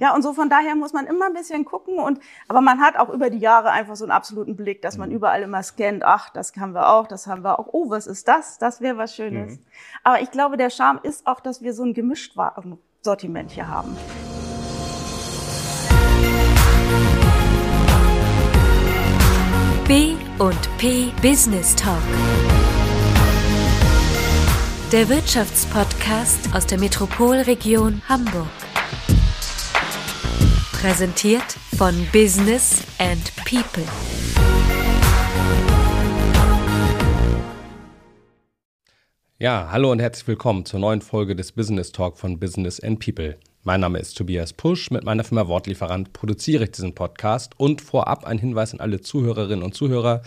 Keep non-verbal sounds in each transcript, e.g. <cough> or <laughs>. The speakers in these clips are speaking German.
Ja, und so von daher muss man immer ein bisschen gucken und, aber man hat auch über die Jahre einfach so einen absoluten Blick, dass man mhm. überall immer scannt, ach, das haben wir auch, das haben wir auch, oh, was ist das? Das wäre was Schönes. Mhm. Aber ich glaube, der Charme ist auch, dass wir so ein gemischt Sortiment hier haben. B und P Business Talk. Der Wirtschaftspodcast aus der Metropolregion Hamburg. Präsentiert von Business and People. Ja, hallo und herzlich willkommen zur neuen Folge des Business Talk von Business and People. Mein Name ist Tobias Pusch. Mit meiner Firma Wortlieferant produziere ich diesen Podcast. Und vorab ein Hinweis an alle Zuhörerinnen und Zuhörer.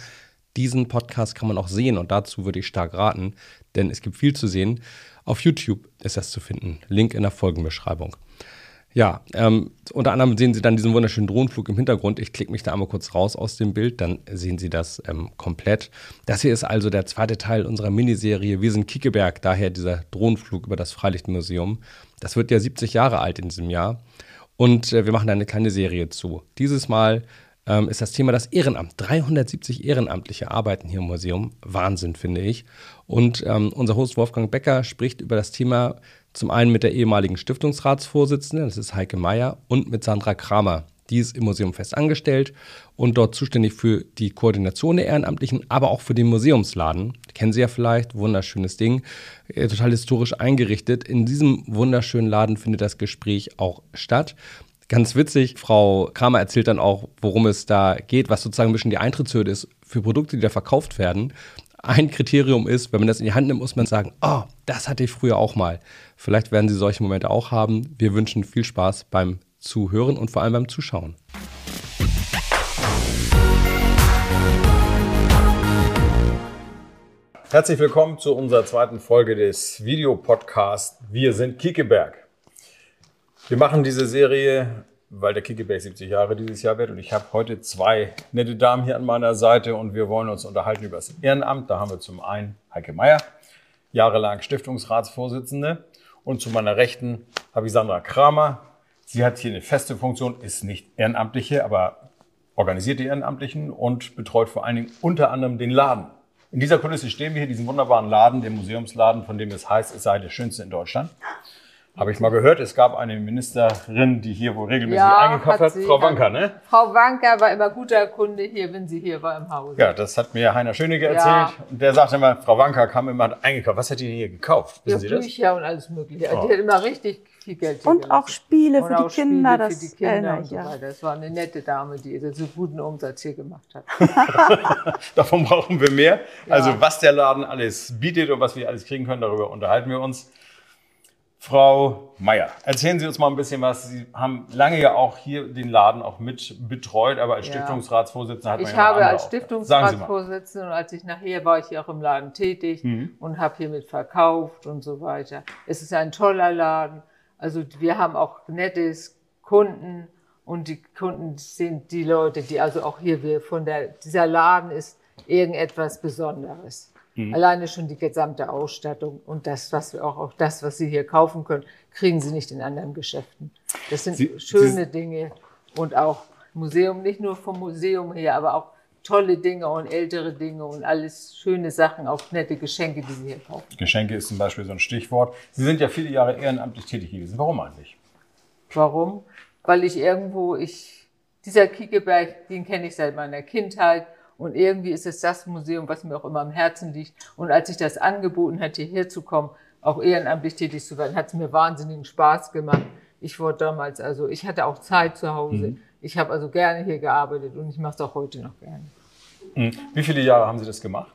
Diesen Podcast kann man auch sehen und dazu würde ich stark raten, denn es gibt viel zu sehen. Auf YouTube ist das zu finden. Link in der Folgenbeschreibung. Ja, ähm, unter anderem sehen Sie dann diesen wunderschönen Drohnenflug im Hintergrund. Ich klicke mich da einmal kurz raus aus dem Bild, dann sehen Sie das ähm, komplett. Das hier ist also der zweite Teil unserer Miniserie Wir sind Kiekeberg, daher dieser Drohnenflug über das Freilichtmuseum. Das wird ja 70 Jahre alt in diesem Jahr und äh, wir machen da eine kleine Serie zu. Dieses Mal ähm, ist das Thema das Ehrenamt. 370 Ehrenamtliche arbeiten hier im Museum. Wahnsinn, finde ich. Und ähm, unser Host Wolfgang Becker spricht über das Thema zum einen mit der ehemaligen Stiftungsratsvorsitzenden, das ist Heike Meyer, und mit Sandra Kramer. Die ist im Museum fest angestellt und dort zuständig für die Koordination der Ehrenamtlichen, aber auch für den Museumsladen. Kennen Sie ja vielleicht, wunderschönes Ding, äh, total historisch eingerichtet. In diesem wunderschönen Laden findet das Gespräch auch statt. Ganz witzig, Frau Kramer erzählt dann auch, worum es da geht, was sozusagen ein bisschen die Eintrittshürde ist für Produkte, die da verkauft werden. Ein Kriterium ist, wenn man das in die Hand nimmt, muss man sagen, oh, das hatte ich früher auch mal. Vielleicht werden Sie solche Momente auch haben. Wir wünschen viel Spaß beim Zuhören und vor allem beim Zuschauen. Herzlich willkommen zu unserer zweiten Folge des Videopodcasts Wir sind Kiekeberg. Wir machen diese Serie, weil der Kickeback 70 Jahre dieses Jahr wird und ich habe heute zwei nette Damen hier an meiner Seite und wir wollen uns unterhalten über das Ehrenamt. Da haben wir zum einen Heike Meier, jahrelang Stiftungsratsvorsitzende und zu meiner Rechten habe ich Sandra Kramer. Sie hat hier eine feste Funktion, ist nicht Ehrenamtliche, aber organisiert die Ehrenamtlichen und betreut vor allen Dingen unter anderem den Laden. In dieser Kulisse stehen wir hier, diesen wunderbaren Laden, den Museumsladen, von dem es heißt, es sei der schönste in Deutschland. Habe ich mal gehört, es gab eine Ministerin, die hier wohl regelmäßig ja, eingekauft hat. hat Frau Wanker, ne? Frau Wanker war immer guter Kunde hier, wenn sie hier war im Hause. Ja, das hat mir Heiner Schönecke erzählt. Ja. Und der sagte immer, Frau Wanker kam immer hat eingekauft. Was hat die hier gekauft? Wissen ja, Sie das? Bücher und alles mögliche. Oh. Die hat immer richtig viel Geld Und auch Spiele und für die Kinder. Spiele das für die Kinder und so weiter. Das war eine nette Dame, die so guten Umsatz hier gemacht hat. <laughs> Davon brauchen wir mehr. Also was der Laden alles bietet und was wir alles kriegen können, darüber unterhalten wir uns. Frau Meier, erzählen Sie uns mal ein bisschen was. Sie haben lange ja auch hier den Laden auch mit betreut, aber als ja. Stiftungsratsvorsitzende hat man ich ja habe als Stiftungsratsvorsitzende und als ich nachher war ich hier auch im Laden tätig mhm. und habe hier mit verkauft und so weiter. Es ist ein toller Laden. Also wir haben auch nettes Kunden und die Kunden sind die Leute, die also auch hier wir von der dieser Laden ist irgendetwas Besonderes. Mhm. Alleine schon die gesamte Ausstattung und das, was wir auch, auch das, was Sie hier kaufen können, kriegen Sie nicht in anderen Geschäften. Das sind Sie, schöne Sie, Dinge und auch Museum, nicht nur vom Museum her, aber auch tolle Dinge und ältere Dinge und alles schöne Sachen, auch nette Geschenke, die Sie hier kaufen. Geschenke ist zum Beispiel so ein Stichwort. Sie sind ja viele Jahre ehrenamtlich tätig gewesen. Warum eigentlich? Warum? Weil ich irgendwo, ich, dieser Kiekeberg, den kenne ich seit meiner Kindheit und irgendwie ist es das Museum, was mir auch immer am Herzen liegt. Und als ich das angeboten hatte, hierher zu kommen, auch ehrenamtlich tätig zu werden, hat es mir wahnsinnigen Spaß gemacht. Ich wurde damals, also ich hatte auch Zeit zu Hause. Mhm. Ich habe also gerne hier gearbeitet und ich mache es auch heute noch gerne. Mhm. Wie viele Jahre haben Sie das gemacht?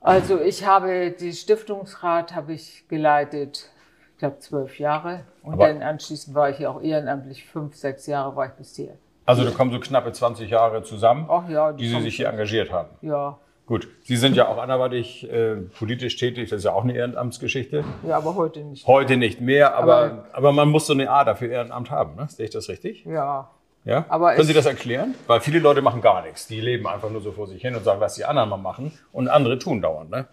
Also ich habe die Stiftungsrat habe ich geleitet, ich glaube zwölf Jahre und Aber dann anschließend war ich hier auch ehrenamtlich fünf, sechs Jahre war ich bis hier. Also da kommen so knappe 20 Jahre zusammen, Ach ja, die, die Sie sich hier engagiert haben. Ja. Gut, Sie sind ja auch anderweitig äh, politisch tätig, das ist ja auch eine Ehrenamtsgeschichte. Ja, aber heute nicht. Heute nicht mehr, aber, aber, aber man muss so eine Ader für Ehrenamt haben, ne? Sehe ich das richtig? Ja. Ja? Aber Können Sie das erklären? Weil viele Leute machen gar nichts. Die leben einfach nur so vor sich hin und sagen, was die anderen mal machen und andere tun dauernd, ne?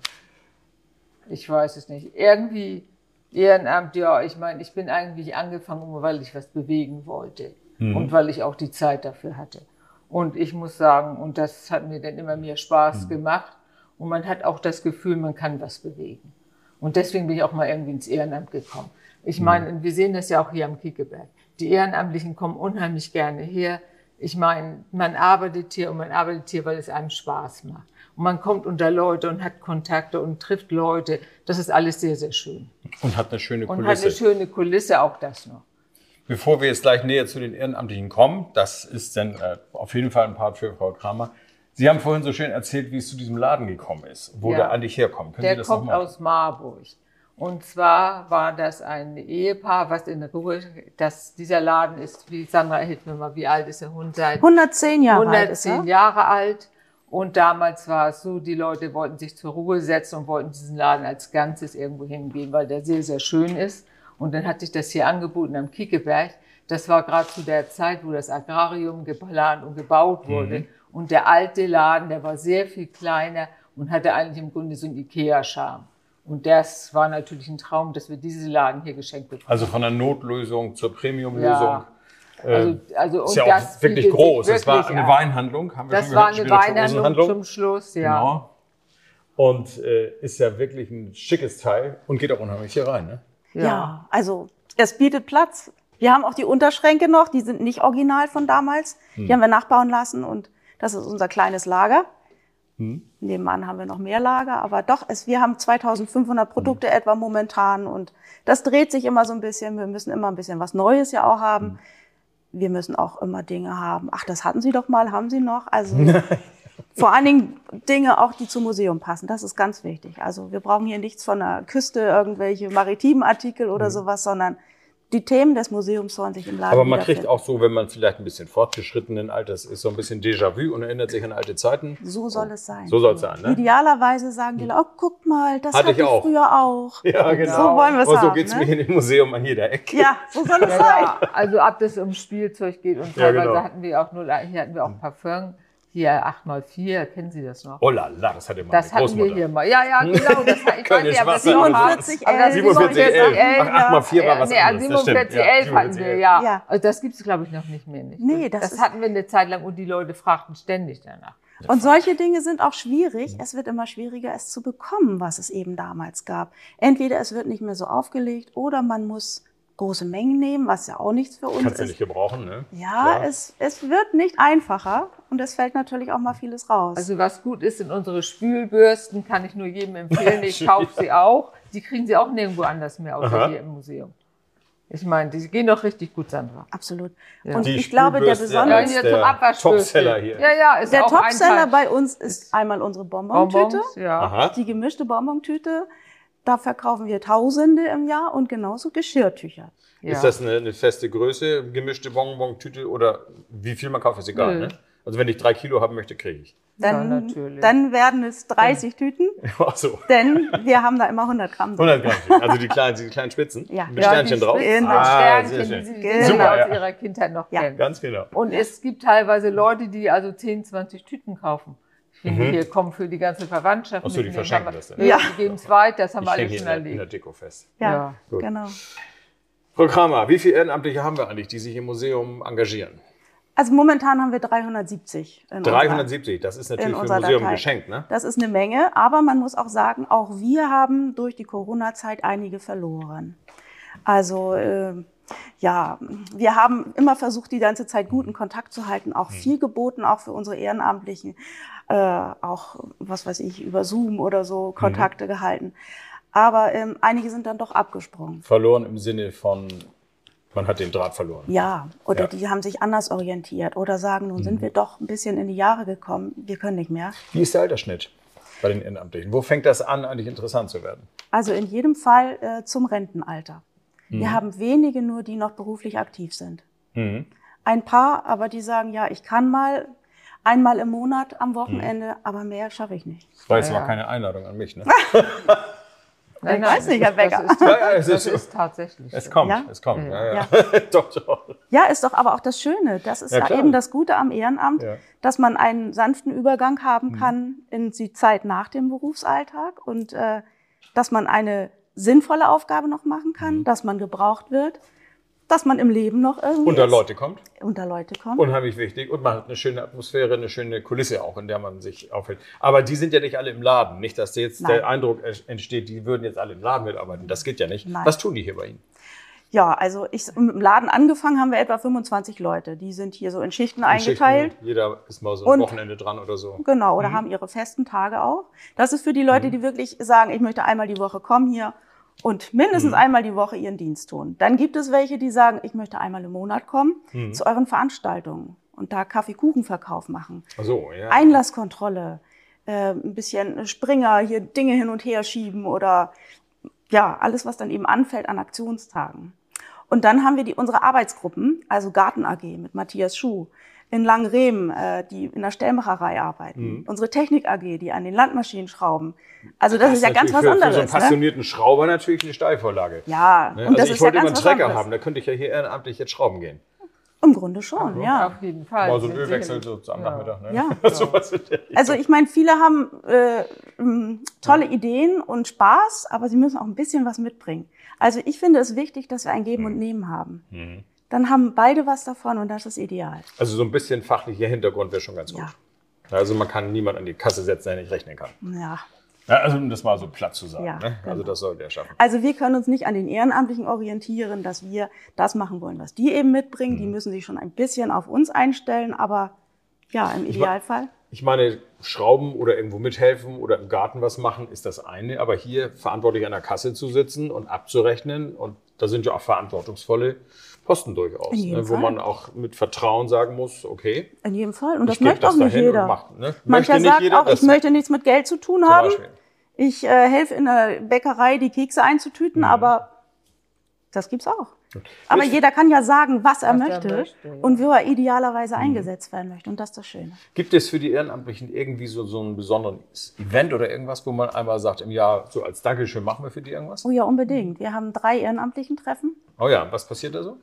Ich weiß es nicht. Irgendwie Ehrenamt, ja, ich meine, ich bin eigentlich angefangen, weil ich was bewegen wollte mhm. und weil ich auch die Zeit dafür hatte. Und ich muss sagen, und das hat mir dann immer mehr Spaß mhm. gemacht und man hat auch das Gefühl, man kann was bewegen. Und deswegen bin ich auch mal irgendwie ins Ehrenamt gekommen. Ich mhm. meine, wir sehen das ja auch hier am Kiekeberg. Die Ehrenamtlichen kommen unheimlich gerne her. Ich meine, man arbeitet hier und man arbeitet hier, weil es einem Spaß macht. Und man kommt unter Leute und hat Kontakte und trifft Leute. Das ist alles sehr, sehr schön. Und hat eine schöne Kulisse. Und hat eine schöne Kulisse, auch das noch. Bevor wir jetzt gleich näher zu den Ehrenamtlichen kommen, das ist dann äh, auf jeden Fall ein Part für Frau Kramer. Sie haben vorhin so schön erzählt, wie es zu diesem Laden gekommen ist, wo ja. der eigentlich herkommt. Können der Sie das kommt aus Marburg. Und zwar war das ein Ehepaar, was in Ruhe, dass dieser Laden ist, wie Sandra, hilf mir mal, wie alt ist der Hund? Seit 110 Jahre 110 alt. 110 Jahre alt. Und damals war es so, die Leute wollten sich zur Ruhe setzen und wollten diesen Laden als Ganzes irgendwo hingehen, weil der sehr, sehr schön ist. Und dann hat sich das hier angeboten am Kiekeberg. Das war gerade zu der Zeit, wo das Agrarium geplant und gebaut wurde. Mhm. Und der alte Laden, der war sehr viel kleiner und hatte eigentlich im Grunde so einen Ikea-Charme. Und das war natürlich ein Traum, dass wir diese Laden hier geschenkt bekommen. Also von der Notlösung zur Premiumlösung. Ja. Also, also ist ja auch wirklich groß. Wirklich, das war eine Weinhandlung, haben wir das schon gehört. Das war eine Weinhandlung zum Schluss, ja. Genau. Und äh, ist ja wirklich ein schickes Teil und geht auch unheimlich hier rein, ne? Ja. ja, also es bietet Platz. Wir haben auch die Unterschränke noch, die sind nicht original von damals. Hm. Die haben wir nachbauen lassen und das ist unser kleines Lager. Hm. Nebenan haben wir noch mehr Lager, aber doch, es, wir haben 2500 Produkte hm. etwa momentan und das dreht sich immer so ein bisschen. Wir müssen immer ein bisschen was Neues ja auch haben. Hm wir müssen auch immer Dinge haben. Ach, das hatten Sie doch mal, haben Sie noch? Also <laughs> <laughs> vor allen Dingen Dinge auch, die zum Museum passen. Das ist ganz wichtig. Also wir brauchen hier nichts von der Küste, irgendwelche maritimen Artikel oder mhm. sowas, sondern die Themen des Museums sollen sich im Laden Aber man kriegt auch so, wenn man vielleicht ein bisschen fortgeschrittenen Alters ist, so ein bisschen Déjà-vu und erinnert sich an alte Zeiten. So soll es sein. So soll es sein, ne? Idealerweise sagen die Leute, oh, guck mal, das hatte, hatte ich, auch. früher auch. Ja, genau. So wollen wir es haben. so geht es ne? mir in dem Museum an jeder Ecke. Ja, so soll es ja, sein. Also ab das um Spielzeug geht und teilweise ja, genau. hatten wir auch nur, hier hatten wir auch Parfum hier 8x4, kennen Sie das noch? Oh la la, das hatte mal Das hatten wir hier mal. Ja, ja, genau. Das, ich <laughs> weiß nicht, aber 47, 11. 47, 11. 8x4 war was nee, anderes. 47, 11 hatten wir, ja. ja. Also das gibt es, glaube ich, noch nicht mehr. Nicht. Nee, das, das hatten wir eine Zeit lang und die Leute fragten ständig danach. Und solche Dinge sind auch schwierig. Es wird immer schwieriger, es zu bekommen, was es eben damals gab. Entweder es wird nicht mehr so aufgelegt oder man muss große Mengen nehmen, was ja auch nichts für uns Kannst ist. Kannst du nicht gebrauchen, ne? Ja, es, es wird nicht einfacher und es fällt natürlich auch mal vieles raus. Also was gut ist, sind unsere Spülbürsten, kann ich nur jedem empfehlen. Ich <laughs> kaufe sie auch. Die kriegen sie auch nirgendwo anders mehr, außer Aha. hier im Museum. Ich meine, die gehen doch richtig gut, Sandra. Absolut. Ja. Und die ich glaube, der besondere ja, Topseller hier. Ja, ja, ist der Topseller bei uns ist einmal unsere Bonbontüte, ja. die gemischte Bonbontüte. Da verkaufen wir Tausende im Jahr und genauso Geschirrtücher. Ja. Ist das eine, eine, feste Größe, gemischte Bonbon-Tüte oder wie viel man kauft, ist egal, ne? Also wenn ich drei Kilo haben möchte, kriege ich. Dann, ja, dann werden es 30 Tüten. <laughs> Ach so. Denn wir haben da immer 100 Gramm. Drin. 100 Gramm. Also die kleinen, die kleinen Spitzen. Ja. Mit Sternchen ja, drauf. Mit ah, Sternchen, die Sie genau. Super, aus ihrer Kindheit noch ja. kennen. Ganz genau. Und es gibt teilweise Leute, die also 10, 20 Tüten kaufen. Mhm. Hier kommen für die ganze Verwandtschaft. Achso, die verschenken das dann. Ja, die geben es weiter, das haben ich wir alle schon erlebt. in der Deko fest. Ja, ja. genau. Frau Kramer, wie viele Ehrenamtliche haben wir eigentlich, die sich im Museum engagieren? Also momentan haben wir 370. 370, das ist natürlich für ein Museum geschenkt, ne? Das ist eine Menge, aber man muss auch sagen, auch wir haben durch die Corona-Zeit einige verloren. Also äh, ja, wir haben immer versucht, die ganze Zeit guten Kontakt zu halten, auch hm. viel geboten, auch für unsere Ehrenamtlichen, äh, auch was weiß ich, über Zoom oder so Kontakte mhm. gehalten. Aber ähm, einige sind dann doch abgesprungen. Verloren im Sinne von, man hat den Draht verloren. Ja, oder ja. die haben sich anders orientiert oder sagen, nun mhm. sind wir doch ein bisschen in die Jahre gekommen, wir können nicht mehr. Wie ist der Altersschnitt bei den Ehrenamtlichen? Wo fängt das an, eigentlich interessant zu werden? Also in jedem Fall äh, zum Rentenalter. Mhm. Wir haben wenige nur, die noch beruflich aktiv sind. Mhm. Ein paar, aber die sagen, ja, ich kann mal einmal im Monat am Wochenende, mhm. aber mehr schaffe ich nicht. Das war jetzt ja. mal keine Einladung an mich, ne? <laughs> <laughs> Nein, ich weiß nicht, Herr Becker. Das ist, ja, ja, es ist, ist tatsächlich. Es kommt, ja? es kommt. Ja, ja. <laughs> doch, doch. ja, ist doch aber auch das Schöne. Das ist ja, eben das Gute am Ehrenamt, dass man einen sanften Übergang haben mhm. kann in die Zeit nach dem Berufsalltag und äh, dass man eine sinnvolle Aufgabe noch machen kann, mhm. dass man gebraucht wird, dass man im Leben noch irgendwie unter Leute kommt. Unter Leute kommt. Unheimlich wichtig. Und man hat eine schöne Atmosphäre, eine schöne Kulisse auch, in der man sich aufhält. Aber die sind ja nicht alle im Laden. Nicht, dass jetzt Nein. der Eindruck entsteht, die würden jetzt alle im Laden mitarbeiten. Das geht ja nicht. Nein. Was tun die hier bei Ihnen? Ja, also ich, im Laden angefangen haben wir etwa 25 Leute. Die sind hier so in Schichten in eingeteilt. Schichten. Jeder ist mal so ein und, Wochenende dran oder so. Genau, oder mhm. haben ihre festen Tage auch. Das ist für die Leute, mhm. die wirklich sagen, ich möchte einmal die Woche kommen hier und mindestens mhm. einmal die Woche ihren Dienst tun. Dann gibt es welche, die sagen, ich möchte einmal im Monat kommen mhm. zu euren Veranstaltungen und da Kaffeekuchenverkauf machen. Ach so, ja. Einlasskontrolle, äh, ein bisschen Springer, hier Dinge hin und her schieben oder ja, alles, was dann eben anfällt an Aktionstagen. Und dann haben wir die, unsere Arbeitsgruppen, also Garten AG mit Matthias Schuh, in Langrehm, äh, die in der Stellmacherei arbeiten. Mhm. Unsere Technik AG, die an den Landmaschinen schrauben. Also das, das ist ja ganz was für, anderes. Für so einen ne? passionierten ne? Schrauber natürlich eine Steilvorlage. Ja, ne? und also das ich ist wollte ja immer einen Trecker haben, da könnte ich ja hier ehrenamtlich jetzt schrauben gehen. Im Grunde schon, ja. ja. Auf jeden Fall. Mal so ein Ölwechsel so am ja. Nachmittag. Ne? Ja. <laughs> so also ich meine, viele haben äh, tolle Ideen und Spaß, aber sie müssen auch ein bisschen was mitbringen. Also ich finde es wichtig, dass wir ein Geben und Nehmen haben. Mhm. Dann haben beide was davon und das ist ideal. Also so ein bisschen fachlicher Hintergrund wäre schon ganz gut. Ja. Also man kann niemand an die Kasse setzen, der nicht rechnen kann. Ja. ja also um das mal so platt zu sagen. Ja, ne? Also genau. das soll der schaffen. Also wir können uns nicht an den Ehrenamtlichen orientieren, dass wir das machen wollen, was die eben mitbringen. Mhm. Die müssen sich schon ein bisschen auf uns einstellen, aber ja, im Idealfall. Ich meine, Schrauben oder irgendwo mithelfen oder im Garten was machen, ist das eine. Aber hier verantwortlich an der Kasse zu sitzen und abzurechnen, und da sind ja auch verantwortungsvolle Posten durchaus, ne, wo man auch mit Vertrauen sagen muss, okay. In jedem Fall. Und das möchte das auch nicht jeder. Macht, ne? Mancher sagt jeder, auch, ich möchte nichts mit Geld zu tun haben. Beispiel. Ich äh, helfe in der Bäckerei, die Kekse einzutüten, mhm. aber das gibt's auch. Aber jeder kann ja sagen, was er was möchte, er möchte ja. und wo er idealerweise mhm. eingesetzt werden möchte. Und das ist das Schöne. Gibt es für die Ehrenamtlichen irgendwie so, so ein besonderes Event oder irgendwas, wo man einmal sagt, im Jahr so als Dankeschön machen wir für die irgendwas? Oh ja, unbedingt. Wir haben drei ehrenamtlichen Treffen. Oh ja, was passiert da so?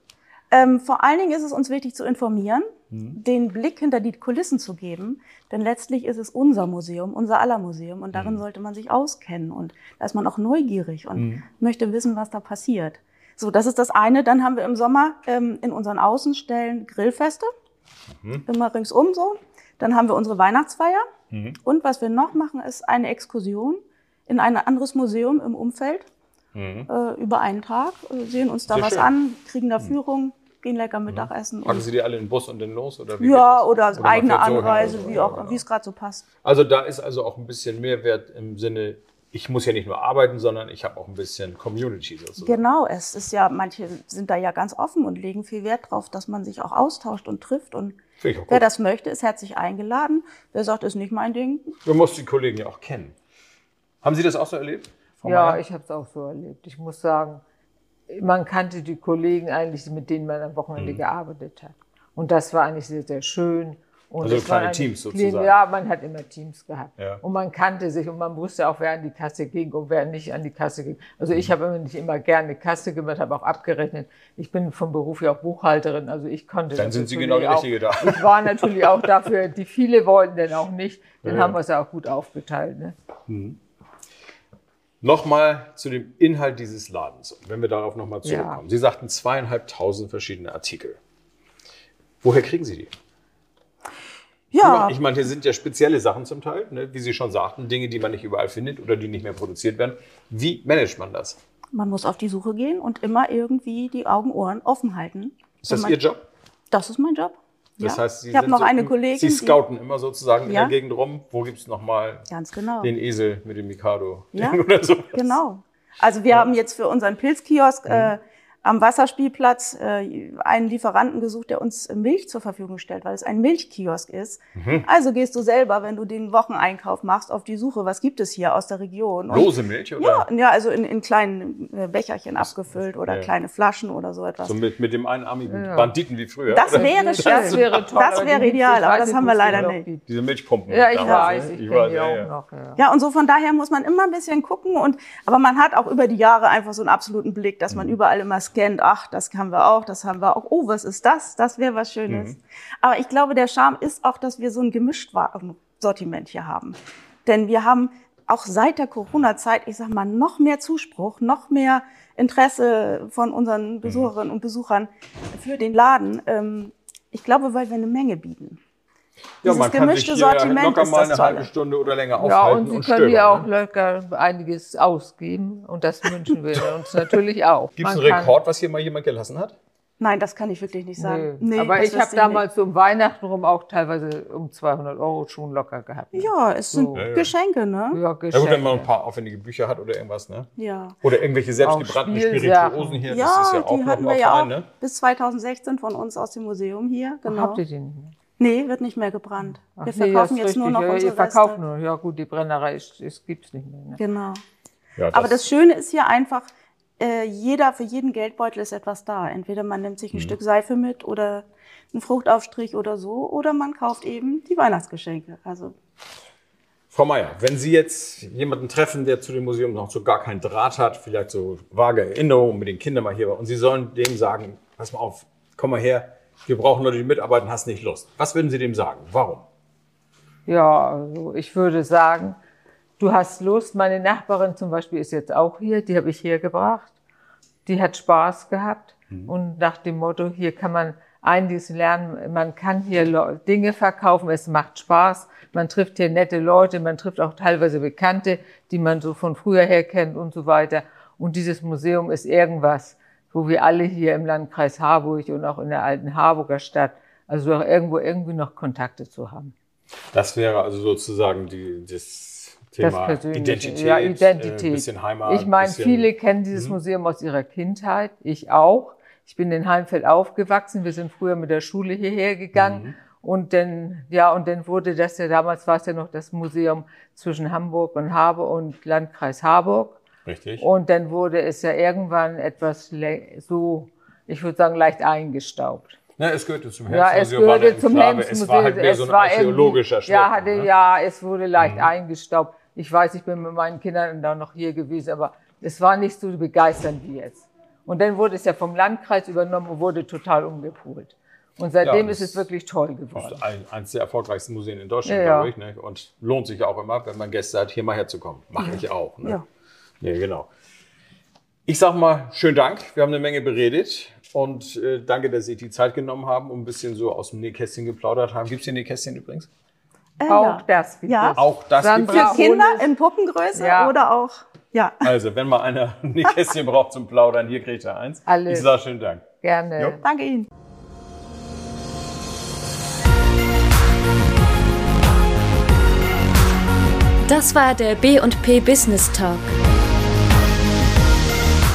Ähm, vor allen Dingen ist es uns wichtig zu informieren, mhm. den Blick hinter die Kulissen zu geben, denn letztlich ist es unser Museum, unser aller Museum und darin mhm. sollte man sich auskennen und da ist man auch neugierig und mhm. möchte wissen, was da passiert. So, das ist das eine. Dann haben wir im Sommer ähm, in unseren Außenstellen Grillfeste. Mhm. Immer ringsum so. Dann haben wir unsere Weihnachtsfeier. Mhm. Und was wir noch machen, ist eine Exkursion in ein anderes Museum im Umfeld. Mhm. Äh, über einen Tag, äh, sehen uns da Sehr was schön. an, kriegen da mhm. Führung, gehen lecker Mittagessen. Packen Sie die alle in den Bus und dann los? Oder wie ja, oder, oder eigene Anreise, so, wie auch, genau. wie es gerade so passt. Also da ist also auch ein bisschen Mehrwert im Sinne ich muss ja nicht nur arbeiten, sondern ich habe auch ein bisschen Community sozusagen. Genau, es ist ja, manche sind da ja ganz offen und legen viel Wert drauf, dass man sich auch austauscht und trifft. Und wer das möchte, ist herzlich eingeladen. Wer sagt, ist nicht mein Ding. Du musst die Kollegen ja auch kennen. Haben Sie das auch so erlebt? Frau ja, Meier? ich habe es auch so erlebt. Ich muss sagen, man kannte die Kollegen eigentlich, mit denen man am Wochenende mhm. gearbeitet hat. Und das war eigentlich sehr, sehr schön. Und also kleine Teams sozusagen. Ja, man hat immer Teams gehabt. Ja. Und man kannte sich und man wusste auch, wer an die Kasse ging und wer nicht an die Kasse ging. Also ich mhm. habe immer nicht immer gerne Kasse gemacht, habe auch abgerechnet. Ich bin vom Beruf ja auch Buchhalterin, also ich konnte Dann sind Sie genau die Richtige da. Ich war natürlich auch dafür, die viele wollten denn auch nicht. Dann ja. haben wir es ja auch gut aufgeteilt. Ne? Mhm. Nochmal zu dem Inhalt dieses Ladens, wenn wir darauf nochmal zurückkommen. Ja. Sie sagten zweieinhalbtausend verschiedene Artikel. Woher kriegen Sie die? Ja. Ich meine, hier sind ja spezielle Sachen zum Teil, ne? wie Sie schon sagten, Dinge, die man nicht überall findet oder die nicht mehr produziert werden. Wie managt man das? Man muss auf die Suche gehen und immer irgendwie die Augen, Ohren offen halten. Ist das man, Ihr Job? Das ist mein Job. Das ja. heißt, Sie, ich habe noch so, eine Kollegin. Sie scouten immer sozusagen ja. in der Gegend rum. Wo gibt es nochmal genau. den Esel mit dem Mikado ja. <laughs> oder so? Genau. Also wir haben jetzt für unseren Pilzkiosk mhm. äh, am Wasserspielplatz äh, einen Lieferanten gesucht, der uns Milch zur Verfügung stellt, weil es ein Milchkiosk ist. Mhm. Also gehst du selber, wenn du den Wocheneinkauf machst, auf die Suche, was gibt es hier aus der Region. Und, Lose Milch, oder? Ja, ja also in, in kleinen äh, Becherchen das, abgefüllt oder ja. kleine Flaschen oder so etwas. So mit, mit dem einarmigen ja. Banditen wie früher. Das oder? wäre schön. Das wäre toll. Das wäre ideal, aber das haben wir leider nicht. Diese Milchpumpen. Ja, ich damals, weiß, ne? ich, ich weiß, die auch noch. Ja. ja, und so von daher muss man immer ein bisschen gucken und, aber man hat auch über die Jahre einfach so einen absoluten Blick, dass man mhm. überall immer scannt, ach, das haben wir auch, das haben wir auch. Oh, was ist das? Das wäre was Schönes. Mhm. Aber ich glaube, der Charme ist auch, dass wir so ein gemischt Sortiment hier haben. Denn wir haben auch seit der Corona-Zeit, ich sag mal, noch mehr Zuspruch, noch mehr Interesse von unseren Mhm. Besucherinnen und Besuchern für den Laden. Ähm, ich glaube, weil wir eine Menge bieten. Ja, Dieses man kann sich gemischte hier Sortiment locker ist mal das eine halbe Tolle. Stunde oder länger Ja, aufhalten und Sie und können stöbern. ja auch ne? locker einiges ausgeben und das wünschen wir <laughs> uns natürlich auch. Gibt es einen kann- Rekord, was hier mal jemand gelassen hat? Nein, das kann ich wirklich nicht sagen. Nee. Aber das ich habe damals um Weihnachten rum auch teilweise um 200 Euro schon locker gehabt. Nicht. Ja, es sind So. Ja, ja. Geschenke, ne? Ja, Ja gut, wenn man ein Geschenke. paar aufwendige Bücher hat oder irgendwas, ne? Ja. Oder irgendwelche selbstgebrannten. Spirituosen hier, Ja, das ist ja auch die hatten mal wir ja auch ne? bis 2016 von uns aus dem Museum hier. Genau. Habt ihr die nicht mehr? Nee, wird nicht mehr gebrannt. Ach wir nee, verkaufen ist jetzt nur richtig. noch ja, unsere Ihr verkauft Reste. nur. Ja gut, die Brennerei ist, ist, gibt's nicht mehr. Ne? Genau. Ja, Aber das Schöne ist hier einfach, äh, jeder, für jeden Geldbeutel ist etwas da. Entweder man nimmt Mhm. sich ein Stück Seife mit oder einen Fruchtaufstrich oder so, oder man kauft eben die Weihnachtsgeschenke. Also Frau Meier, wenn Sie jetzt jemanden treffen, der zu dem Museum noch so gar keinen Draht hat, vielleicht so vage Erinnerungen mit den Kindern mal hier war, und Sie sollen dem sagen, pass mal auf, komm mal her, wir brauchen Leute, die mitarbeiten, hast nicht Lust. Was würden Sie dem sagen? Warum? Ja, also ich würde sagen, du hast Lust. Meine Nachbarin zum Beispiel ist jetzt auch hier, die habe ich hergebracht. Die hat Spaß gehabt und nach dem Motto, hier kann man einiges lernen, man kann hier Dinge verkaufen, es macht Spaß, man trifft hier nette Leute, man trifft auch teilweise Bekannte, die man so von früher her kennt und so weiter. Und dieses Museum ist irgendwas, wo wir alle hier im Landkreis Harburg und auch in der alten Harburger Stadt, also auch irgendwo irgendwie noch Kontakte zu haben. Das wäre also sozusagen die, das Thema das. Identität, ja, Äh, Identität. ein bisschen Heimat. ich meine, viele kennen dieses Mhm. Museum aus ihrer Kindheit, ich auch. Ich bin in Heimfeld aufgewachsen. Wir sind früher mit der Schule hierher gegangen. Mhm. Und dann, ja, und dann wurde das ja, damals war es ja noch das Museum zwischen Hamburg und Habe und Landkreis Harburg. Richtig. Und dann wurde es ja irgendwann etwas so, ich würde sagen, leicht eingestaubt. Na, es gehörte zum Ja, es war gehörte zum. Hemsmuseum. Es war halt mehr so ein archäologischer irgendwie- Ja, Schwerpunkt, hatte, ne? ja, es wurde leicht eingestaubt. Ich weiß, ich bin mit meinen Kindern da noch hier gewesen, aber es war nicht so begeisternd wie jetzt. Und dann wurde es ja vom Landkreis übernommen und wurde total umgepolt. Und seitdem das ist es wirklich toll geworden. ist ein, eines der erfolgreichsten Museen in Deutschland, Ja, ja. glaube ich. Ne? Und lohnt sich auch immer, wenn man Gäste hat, hier mal herzukommen. Mache ich auch. Ne? Ja. Ja, genau. Ich sag mal, schönen Dank. Wir haben eine Menge beredet. Und äh, danke, dass Sie die Zeit genommen haben und ein bisschen so aus dem Nähkästchen geplaudert haben. Gibt es hier Nähkästchen übrigens? äh, Auch ja. das Ja. Auch das gibt für Kinder in Puppengröße Ja. oder auch ja. Also, wenn mal einer <laughs> ein Nähkästchen braucht zum Plaudern, hier kriegt er eins. Alles. Ich sage schönen Dank. Gerne. Jo. Danke Ihnen. Das war der B&P Business Talk.